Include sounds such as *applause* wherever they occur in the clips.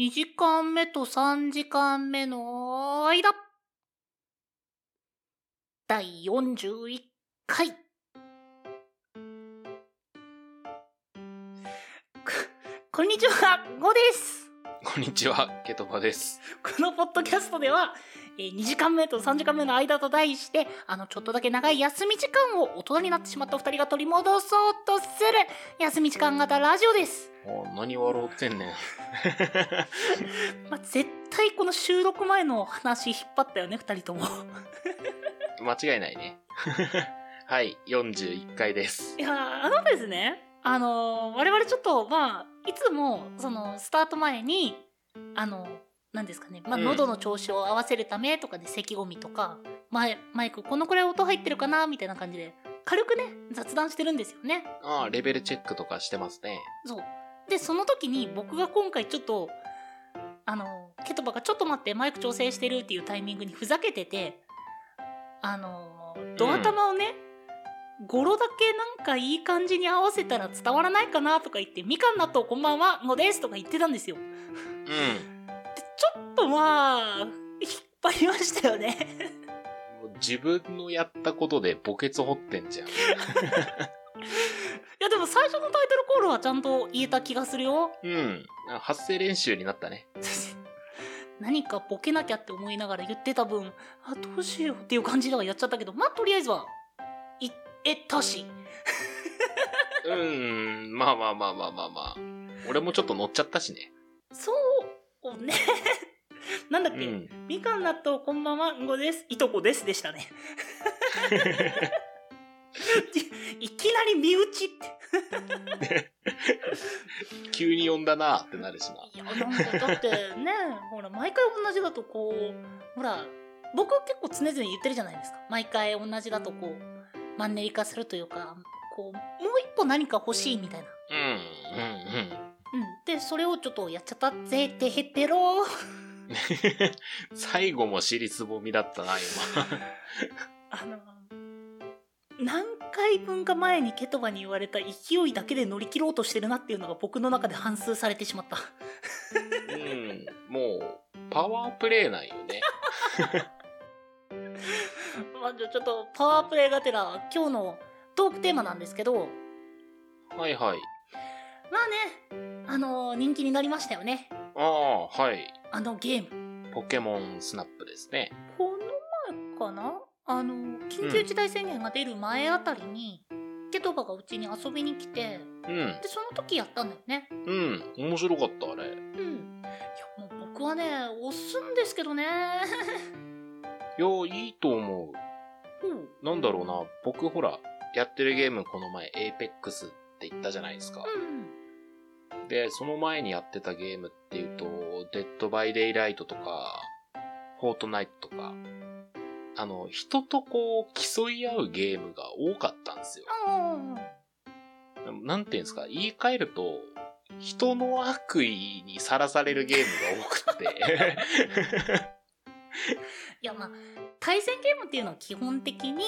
2時間目と3時間目の間。第41回。こんにちは、ゴです。こんにちは、ケトバです。このポッドキャストでは、えー2時間目と3時間目の間と題して、あの、ちょっとだけ長い休み時間を大人になってしまった二人が取り戻そうとする、休み時間型ラジオです。お何笑ってんねん。*laughs* まあ、絶対この収録前の話引っ張ったよね、二人とも。*laughs* 間違いないね。はい、41回です。いやーあのですね、あのー我々ちょっと、まあ、いつも、その、スタート前に、あの、なんですかね、まあ、うん喉の調子を合わせるためとかで、咳込みとか、マイマイクこのくらい音入ってるかなみたいな感じで、軽くね、雑談してるんですよね。ああ、レベルチェックとかしてますね。そう。で、その時に僕が今回ちょっと、あの、ケトバがちょっと待ってマイク調整してるっていうタイミングにふざけてて、あの、ドア玉をね、語呂だけなんかいい感じに合わせたら伝わらないかなとか言って、みかん納豆こんばんは、のですとか言ってたんですよ。で、うん。ちょっとまあ、引っ張りましたよね。自分のやったことで墓穴掘ってんじゃん。いやでも最初のタイトルコールはちゃんと言えた気がするよ。うん。発声練習になったね。*laughs* 何かボケなきゃって思いながら言ってた分、あ、どうしようっていう感じではやっちゃったけど、まあ、とりあえずは、言えたし。うん、まあまあまあまあまあまあ。俺もちょっと乗っちゃったしね。そうね。*laughs* なんだっけ、うん。みかん納豆こんばんは、んごです。いとこですでしたね。い *laughs* いきなり身内って。*laughs* 急に呼んだなってなるしな。いや、なんかだってね、ほら、毎回同じだとこう、ほら、僕結構常々言ってるじゃないですか。毎回同じだとこう、マンネリ化するというか、こう、もう一歩何か欲しいみたいな。うん、うん、うん。で、それをちょっとやっちゃったぜってへってろ。最後も尻つぼみだったな、今。*laughs* あの、何回分か前にケトバに言われた勢いだけで乗り切ろうとしてるなっていうのが僕の中で反数されてしまった。うん。もう、パワープレイなんよね。*laughs* まあ、じゃあちょっとパワープレイがてら今日のトークテーマなんですけど、はいはい。まあね、あの、人気になりましたよね。ああ、はい。あのゲーム。ポケモンスナップですね。この前かな？あの、緊急事態宣言が出る前あたりに、ケトバがうちに遊びに来て、うん。で、その時やったんだよね。うん。面白かった、あれ。うん。いや、もう僕はね、推すんですけどね。*laughs* いや、いいと思う。うん。なんだろうな。僕ほら、やってるゲームこの前、エイペックスって言ったじゃないですか。うん。で、その前にやってたゲームっていうと、デッドバイデイライトとか、フォートナイトとか、あの、人とこう、競い合うゲームが多かったんですよ。あなんていうんですか、言い換えると、人の悪意にさらされるゲームが多くって。*laughs* いや、まあ、対戦ゲームっていうのは基本的に、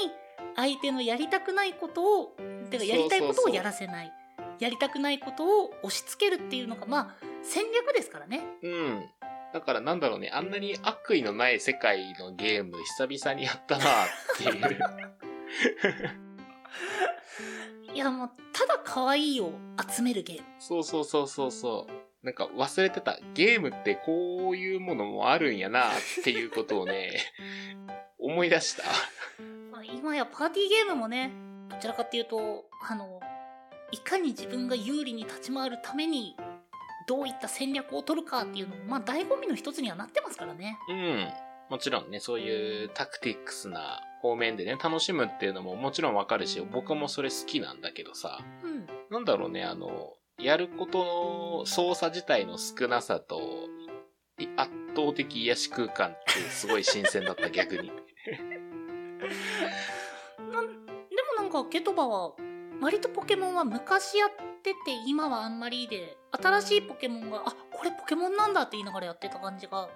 相手のやりたくないことを、てかやりたいことをやらせない。やりたくないことを押し付けるっていうのが、まあ、戦略ですからね。うん。だからなんだろうね、あんなに悪意のない世界のゲーム久々にやったなっていう。*laughs* いや、もう、ただ可愛いを集めるゲーム。そうそうそうそうそう。なんか忘れてた。ゲームってこういうものもあるんやなっていうことをね、*laughs* 思い出した。まあ、今やパーティーゲームもね、どちらかっていうと、あの、いかに自分が有利に立ち回るために、どういった戦略を取るかっていうのも、まあ、醍醐味の一つにはなってますからね。うん。もちろんね、そういうタクティックスな方面でね、楽しむっていうのももちろんわかるし、僕もそれ好きなんだけどさ、うん。なんだろうね、あの、やることの操作自体の少なさと、い圧倒的癒し空間ってすごい新鮮だった逆に。なんでもなんか、ケトバは、割とポケモンは昔やってて、今はあんまりで、新しいポケモンが、あ、これポケモンなんだって言いながらやってた感じが、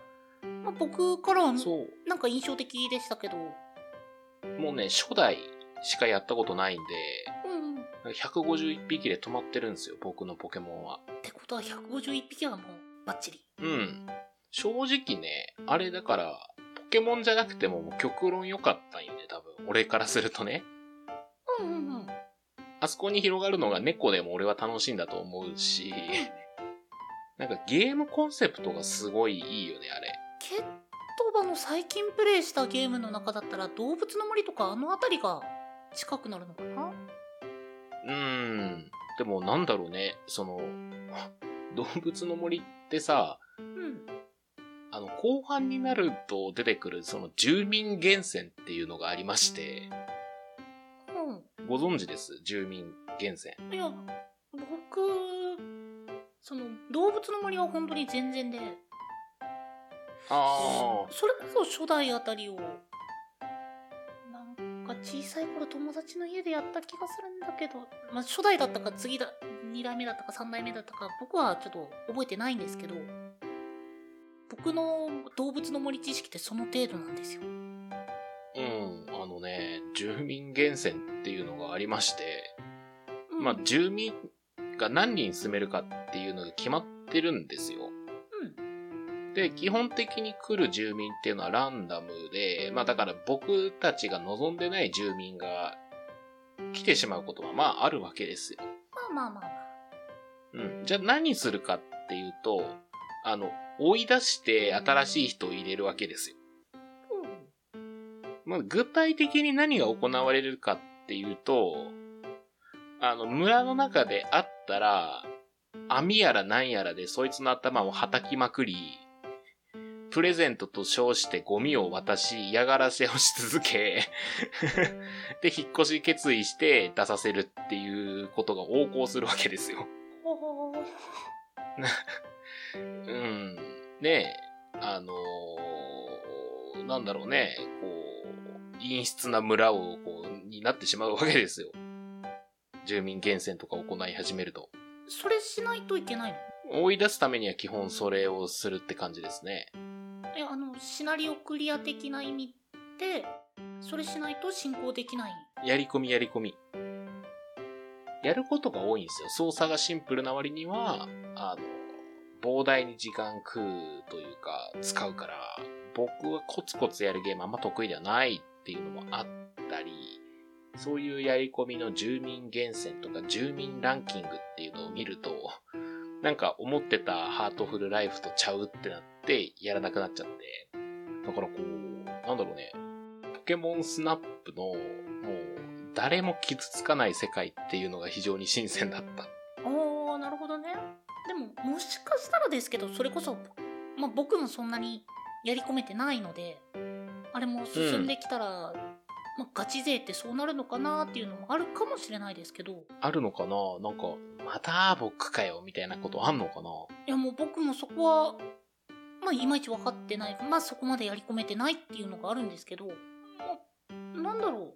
まあ、僕からは、そう。なんか印象的でしたけど、もうね、初代しかやったことないんで。151匹で止まってるんですよ、僕のポケモンは。ってことは151匹はもう、バッチリ。うん。正直ね、あれだから、ポケモンじゃなくてももう極論良かったんよね、多分。俺からするとね。うんうんうん。あそこに広がるのが猫でも俺は楽しいんだと思うし、*laughs* なんかゲームコンセプトがすごいいいよね、あれ。ケットバの最近プレイしたゲームの中だったら動物の森とかあの辺りが近くなるのかな？うーん。でもなんだろうね、その、動物の森ってさ、うん。あの、後半になると出てくるその住民源泉っていうのがありまして、ご存知です？住民源泉。うん。いや、僕、その動物の森は本当に全然で、あそれこそ初代あたりを、小さい頃友達の家でやった気がするんだけど、まあ初代だったか次だ、2代目だったか3代目だったか、僕はちょっと覚えてないんですけど、僕の動物の森知識ってその程度なんですよ。うん、あのね、住民源泉っていうのがありまして、うんまあ、住民が何人住めるかっていうのが決まってるんですよ。で、基本的に来る住民っていうのはランダムで、まあだから僕たちが望んでない住民が来てしまうことはまああるわけですよ。まあまあまあまあ。うん。じゃあ何するかっていうと、あの、追い出して新しい人を入れるわけですよ。まあ、具体的に何が行われるかっていうと、あの、村の中であったら、網やら何やらでそいつの頭を叩きまくり、プレゼントと称してゴミを渡し、嫌がらせをし続け、で、引っ越し決意して出させるっていうことが横行するわけですよ。うん。で、あのーなんだろうね、こう、陰湿な村を、こう、になってしまうわけですよ。住民厳選とか行い始めると。それしないといけないの？追い出すためには基本それをするって感じですね。え、あの、シナリオクリア的な意味で、それしないと進行できない？やり込みやり込み。やることが多いんですよ。操作がシンプルな割には、あの、膨大に時間食うというか、使うから、僕はコツコツやるゲームあんま得意ではないっていうのもあったり、そういうやり込みの住民厳選とか住民ランキングっていうのを見ると、なんか思ってたハートフルライフとちゃうってなってやらなくなっちゃって。だからこう、なんだろうね、ポケモンスナップの、もう、誰も傷つかない世界っていうのが非常に新鮮だった。ああ、なるほどね。でも、もしかしたらですけど、それこそ、まあ僕もそんなにやり込めてないので、あれも進んできたら、まあガチ勢ってそうなるのかなっていうのもあるかもしれないですけど、あるのかな？なんか、また僕かよみたいなことあんのかな？いやもう僕もそこは、まあいまいち分かってない。まあそこまでやり込めてないっていうのがあるんですけど、まあなんだろ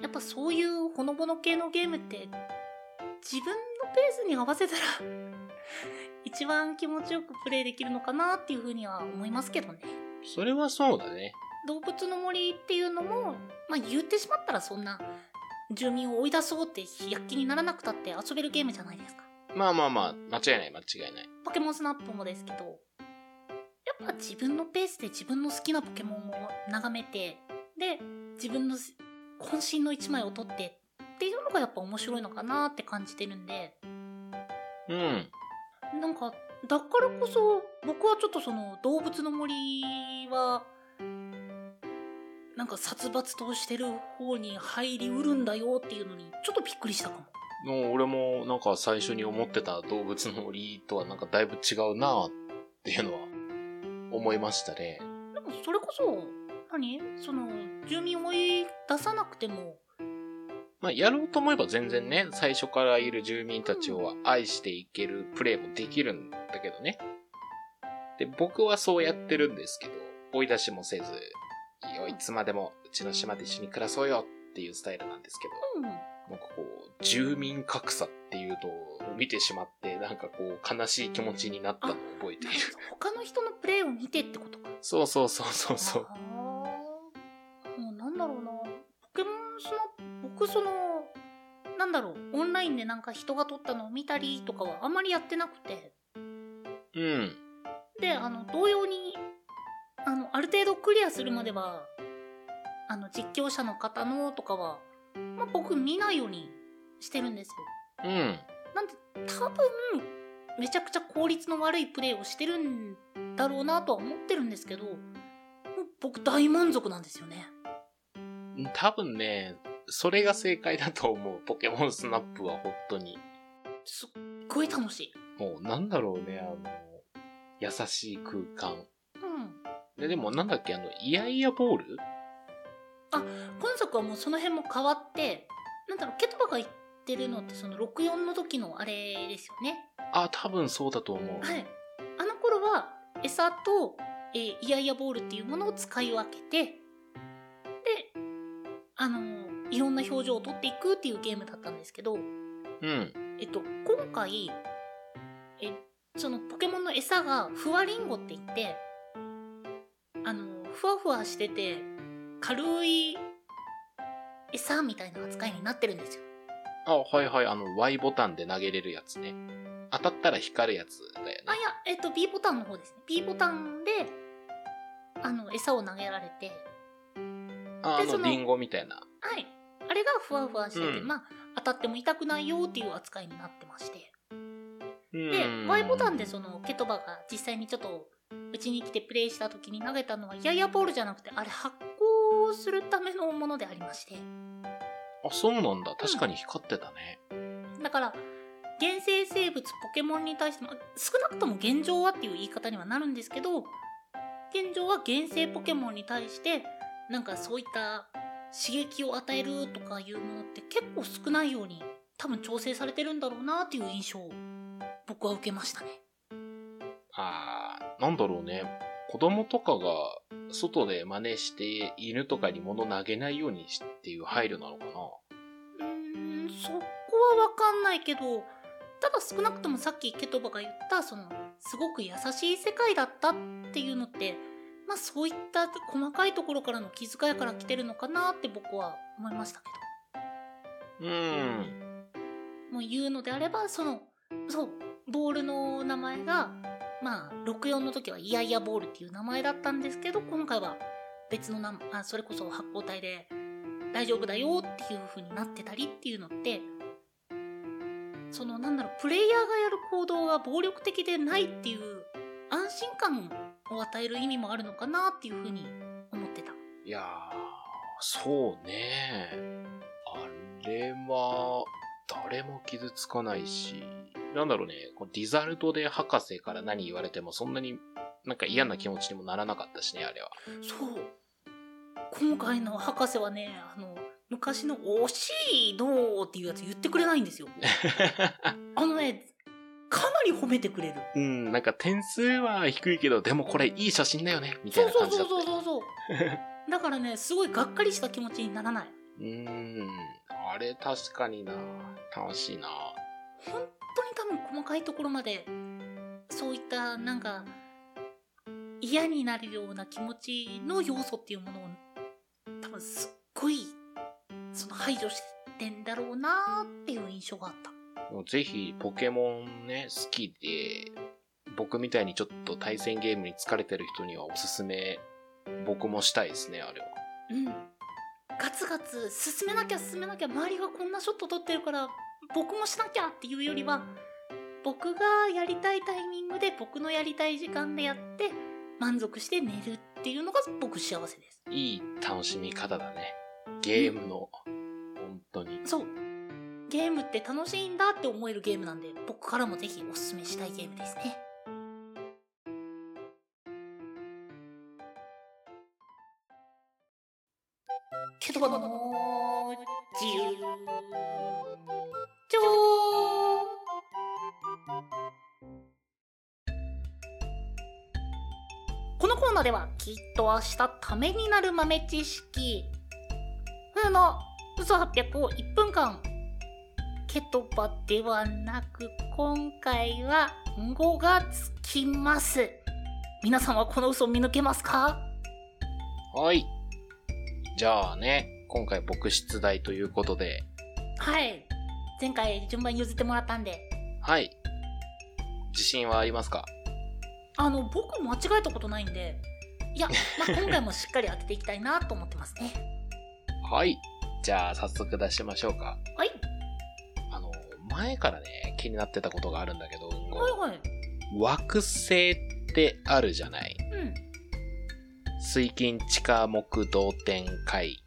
う。やっぱそういうほのぼの系のゲームって、自分のペースに合わせたら、*laughs* 一番気持ちよくプレイできるのかなっていうふうには思いますけどね。それはそうだね。動物の森っていうのも、まあ言ってしまったらそんな、住民を追い出そうって躍起にならなくたって遊べるゲームじゃないですか。まあまあまあ、間違いない間違いない。ポケモンスナップもですけど、やっぱ自分のペースで自分の好きなポケモンを眺めて、で、自分の渾身の一枚を取ってっていうのがやっぱ面白いのかなって感じてるんで、うん。なんか、だからこそ僕はちょっとその動物の森は、なんか殺伐としてる方に入りうるんだよっていうのにちょっとびっくりしたかも。もう俺もなんか最初に思ってた動物の森とはなんかだいぶ違うなっていうのは思いましたね。でもそれこそ、何？その、住民を追い出さなくても、まあやろうと思えば全然ね、最初からいる住民たちを愛していけるプレイもできるんだけどね。で、僕はそうやってるんですけど、追い出しもせず、いつまでもうちの島で一緒に暮らそうよっていうスタイルなんですけど、うん。なんかこう、住民格差っていうのを見てしまって、なんかこう、悲しい気持ちになったのを覚えている。他の人のプレイを見てってことか。そうそうそうそうそう。もうなんだろうな。ポケモンスナ僕その、なんだろう、オンラインでなんか人が撮ったのを見たりとかはあんまりやってなくて、ううん。であの同様にあのある程度クリアするまではあの実況者の方のとかは、まあ、僕見ないようにしてるんですようん。なんで多分めちゃくちゃ効率の悪いプレーをしてるんだろうなとは思ってるんですけどもう僕大満足なんですよね多分ね、それが正解だと思う。ポケモンスナップは本当に。すっごい楽しいもうなんだろうね、あの、優しい空間。うんで、でもなんだっけ、あの、イヤイヤボール？今作はもうその辺も変わってなんだろうケトバが言ってるのってその64の時のあれですよねあ、多分そうだと思う。はいあの頃は餌と、えーイヤイヤボールっていうものを使い分けてであのーいろんな表情を撮っていくっていうゲームだったんですけどうん。えっと今回えそのポケモンの餌がふわりんごって言ってあのふわふわしてて軽い餌みたいな扱いになってるんですよ。あ、はいはい、あの、Y ボタンで投げれるやつね。当たったら光るやつだよね。あ。いやえっと B ボタンの方ですね。B ボタンであの餌を投げられて。ああの、リンゴみたいな。はい。あれがふわふわしてて、うん。まあ当たっても痛くないよっていう扱いになってまして。うん。で Y ボタンでそのケトバが実際にちょっとうちに来てプレイした時に投げたのはヤヤボールじゃなくてあれ発光するためのものでありましてあ、そうなんだ。確かに光ってたね。だから原生生物ポケモンに対しても少なくとも現状はっていう言い方にはなるんですけど現状は原生ポケモンに対してなんかそういった刺激を与えるとかいうものって結構少ないように多分調整されてるんだろうなっていう印象を僕は受けましたね。あー、なんだろうね。子供とかが外で真似して犬とかに物投げないようにしっていう配慮なのかな？うーんそこはわかんないけどただ少なくともさっきケトバが言ったそのすごく優しい世界だったっていうのってまあそういった細かいところからの気遣いから来てるのかなって僕は思いましたけうーん。どもう言うのであればそのそうボールの名前がまあ64の時はイヤイヤボールっていう名前だったんですけど今回は別の名前あそれこそ発光体で大丈夫だよっていう風になってたりっていうのってそのなんだろうプレイヤーがやる行動が暴力的でないっていう安心感を与える意味もあるのかなっていう風に思ってたいやー、そうね。あれは、誰も傷つかないし、なんだろうね、こうディザルトで博士から何言われてもそんなになんか嫌な気持ちにもならなかったしね、あれは。そう。今回の博士はねあの昔の「惜しいの」っていうやつ言ってくれないんですよ。*laughs* あのねかなり褒めてくれる。うん、なんか点数は低いけど、でもこれいい写真だよね、みたいな感じだったよ。そうそうそうそうそう。*laughs* だからねすごいがっかりした気持ちにならない。うーん、あれ確かにな、楽しいな。本当に多分細かいところまでそういったなんか嫌になるような気持ちの要素っていうものを多分すっごいその排除してんだろうなっていう印象があったもうぜひ、ポケモンね、好きで、僕みたいにちょっと対戦ゲームに疲れてる人にはおすすめ、僕もしたいですね、あれは。うんガツガツ進めなきゃ進めなきゃ周りがこんなショット取ってるから僕もしなきゃっていうよりは僕がやりたいタイミングで僕のやりたい時間でやって満足して寝るっていうのが僕幸せです。いい楽しみ方だね。ゲームの、本当に。そう。ゲームって楽しいんだって思えるゲームなんで僕からもぜひおすすめしたいゲームですね。けどこのコーナーではきっと明日ためになる豆知識風の嘘800を1分間ケトバではなく今回は5がつきます。皆さんはこの嘘を見抜けますか？はい。じゃあね、今回僕出題ということで、はい。前回順番譲ってもらったんで。はい。自信はありますか？あの僕間違えたことないんでいや、まあ、今回もしっかり当てていきたいなと思ってますね。*laughs* はい。じゃあ、早速出しましょうか。はい。あの、前からね、気になってたことがあるんだけど、はいはい。惑星ってあるじゃない？うん。水金地下木同点海。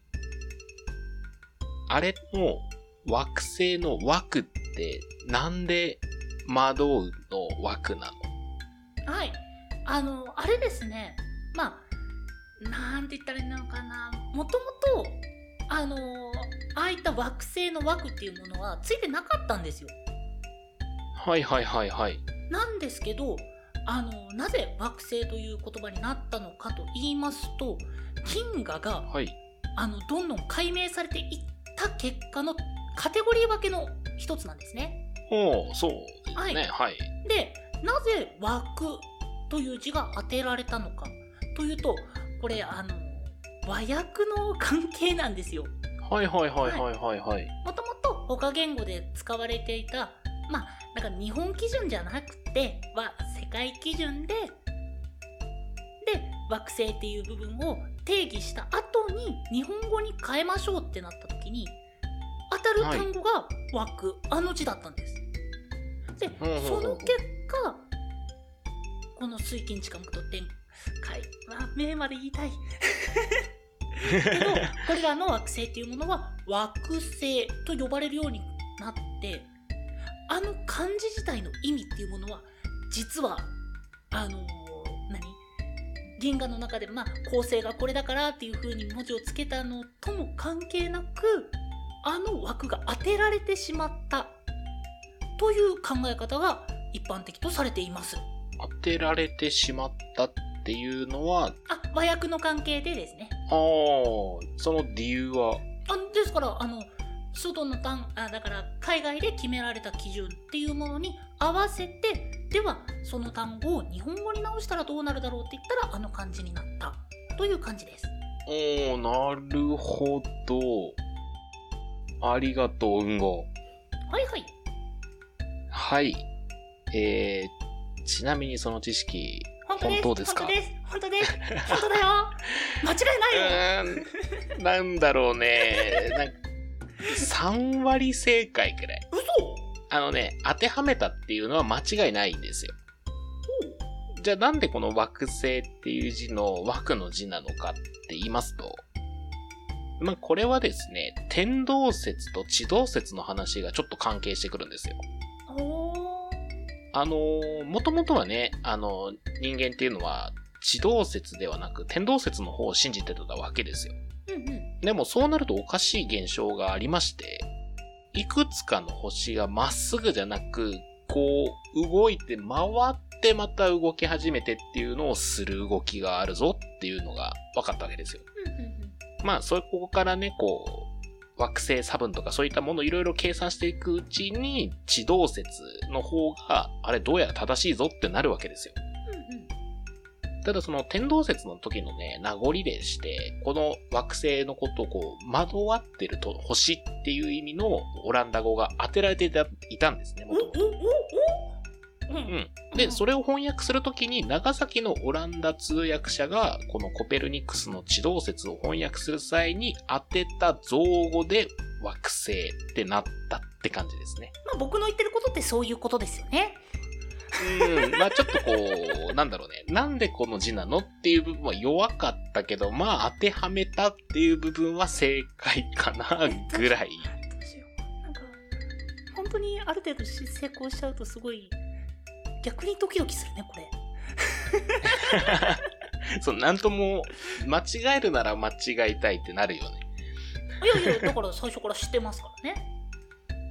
あれの惑星の枠ってなんで魔導の枠なの？はい。あの、あれですね。まあ、なんて言ったらいいのかな。もともと、あの、ああいった惑星の枠っていうものはついてなかったんですよ。はいはいはいはい。なんですけど、あの、なぜ惑星という言葉になったのかと言いますと、銀河が、はい。あの、どんどん解明されていった結果のカテゴリー分けの一つなんですね。おおそうですね。はい。でなぜ「枠」という字が当てられたのかというとこれあの和訳の関係なんですよ。はいはいはいはいはいはい。もともと他言語で使われていたまあなんか日本基準じゃなくては世界基準でで惑星っていう部分を定義した後に日本語に変えましょうってなった時に当たる単語が「枠」あの字だったんです。でほうほうほうその結果この水金地下木と天海は目まで言いたい。けどこれらの惑星っていうものは惑星と呼ばれるようになってあの漢字自体の意味っていうものは実はあのー何？銀河の中でまあ構成がこれだからっていう風に文字をつけたのとも関係なくあの枠が当てられてしまったという考え方が一般的とされています。当てられてしまったっていうのは、あ、和訳の関係でですね。ああ、その理由は、あですから、あの、外の単、あだから海外で決められた基準っていうものに合わせて、では、その単語を日本語に直したらどうなるだろうって言ったら、あの漢字になったという感じです。おー、なるほど。ありがとう、うんご。はいはい。はい。えー、ちなみにその知識、本当です？か本当です。本当です。本当だよ。*laughs* 間違いないよ。ん、なんだろうね。なん3割正解くらい。嘘あのね、当てはめたっていうのは間違いないんですよ。じゃあなんでこの惑星っていう字の枠の字なのかって言いますと、まあこれはですね、天動説と地動説の話がちょっと関係してくるんですよ。あのー、もともとはね、あの、人間っていうのは地動説ではなく天動説の方を信じてたわけですよ。うんうん。でもそうなるとおかしい現象がありまして、いくつかの星がまっすぐじゃなく、こう動いて回ってまた動き始めてっていうのをする動きがあるぞっていうのが分かったわけですよ。うんうんうん。まあ、そこからね、こう、惑星差分とかそういったものをいろいろ計算していくうちに、地動説の方が、あれどうやら正しいぞってなるわけですよ。ただその天動説の時のね、名残でして、この惑星のことをこう、惑わってると星っていう意味のオランダ語が当てられていたんですね、もともとうんうん。で、それを翻訳するときに、長崎のオランダ通訳者が、このコペルニクスの地動説を翻訳する際に当てた造語で惑星ってなったって感じですね。まあ僕の言ってることってそういうことですよね。うん、まあちょっとこう、なんだろうね。なんでこの字なのっていう部分は弱かったけど、まあ当てはめたっていう部分は正解かな、ぐらい。*laughs* どうしよう。なんか、本当にある程度し成功しちゃうとすごい、逆にドキドキするね、これ。*laughs* そう、なんとも、間違えるなら間違いたいってなるよね。いやいや、だから最初から知ってますからね。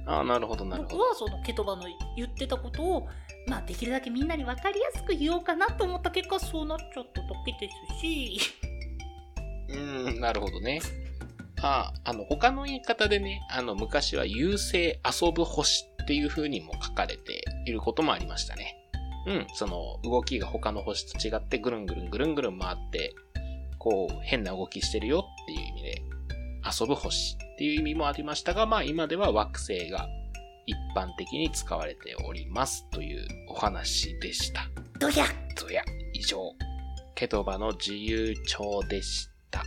ああ、なるほど、なるほど。僕はそのケトバの言ってたことを、まあできるだけみんなに分かりやすく言おうかなと思った結果、そうなっちゃっただけですし。うーん、なるほどね。あ、あの、他の言い方でね、あの、昔は優勢遊ぶ星っていう風にも書かれていることもありましたね。うん、その、動きが他の星と違ってぐるんぐるんぐるんぐるん回って、こう、変な動きしてるよっていう意味で、遊ぶ星っていう意味もありましたが、まあ今では惑星が一般的に使われておりますというお話でした。どやっぞや。以上、ケトバの自由帳でした。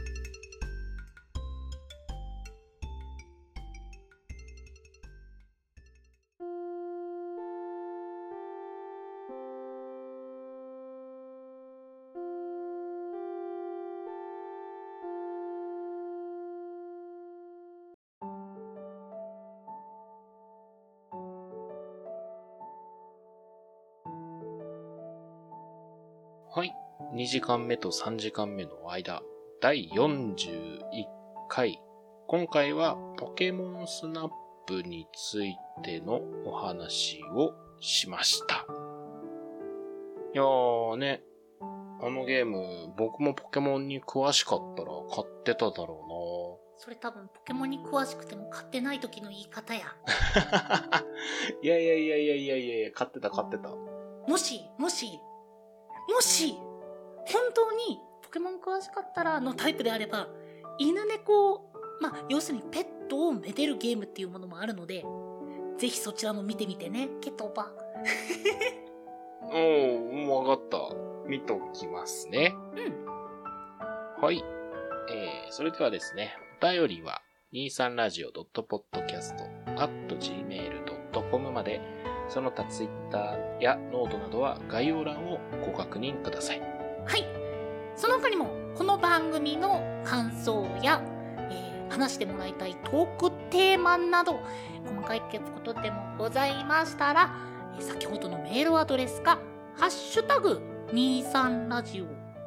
2時間目と3時間目の間、第41回。今回はポケモンスナップについてのお話をしました。いやーね、あのゲーム、僕もポケモンに詳しかったら買ってただろそれ多分ポケモンに詳しくても買ってない時の言い方や *laughs* いやいやいやいやいやいや、買ってた買ってた。もし、もし、もし、本当にポケモン詳しかったらのタイプであれば、犬猫を、まあ、要するにペットをめでるゲームっていうものもあるので、ぜひそちらも見てみてね、ケトバ。*laughs* おー、もうわかった。見ときますね。うん。はい。えー、それではですね、お便りは、23radio.podcast.gmail.com まで、その他ツイッターやノートなどは概要欄をご確認ください。はい。その他にも、この番組の感想や、えー話してもらいたいトークテーマなど、細かいことでもございましたら、えー先ほどのメールアドレスか、ハッシュタグ23ラジ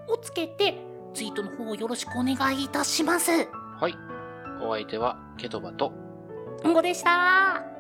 オをつけて、ツイートの方をよろしくお願いいたします。はい。お相手は、ケトバと、んごでした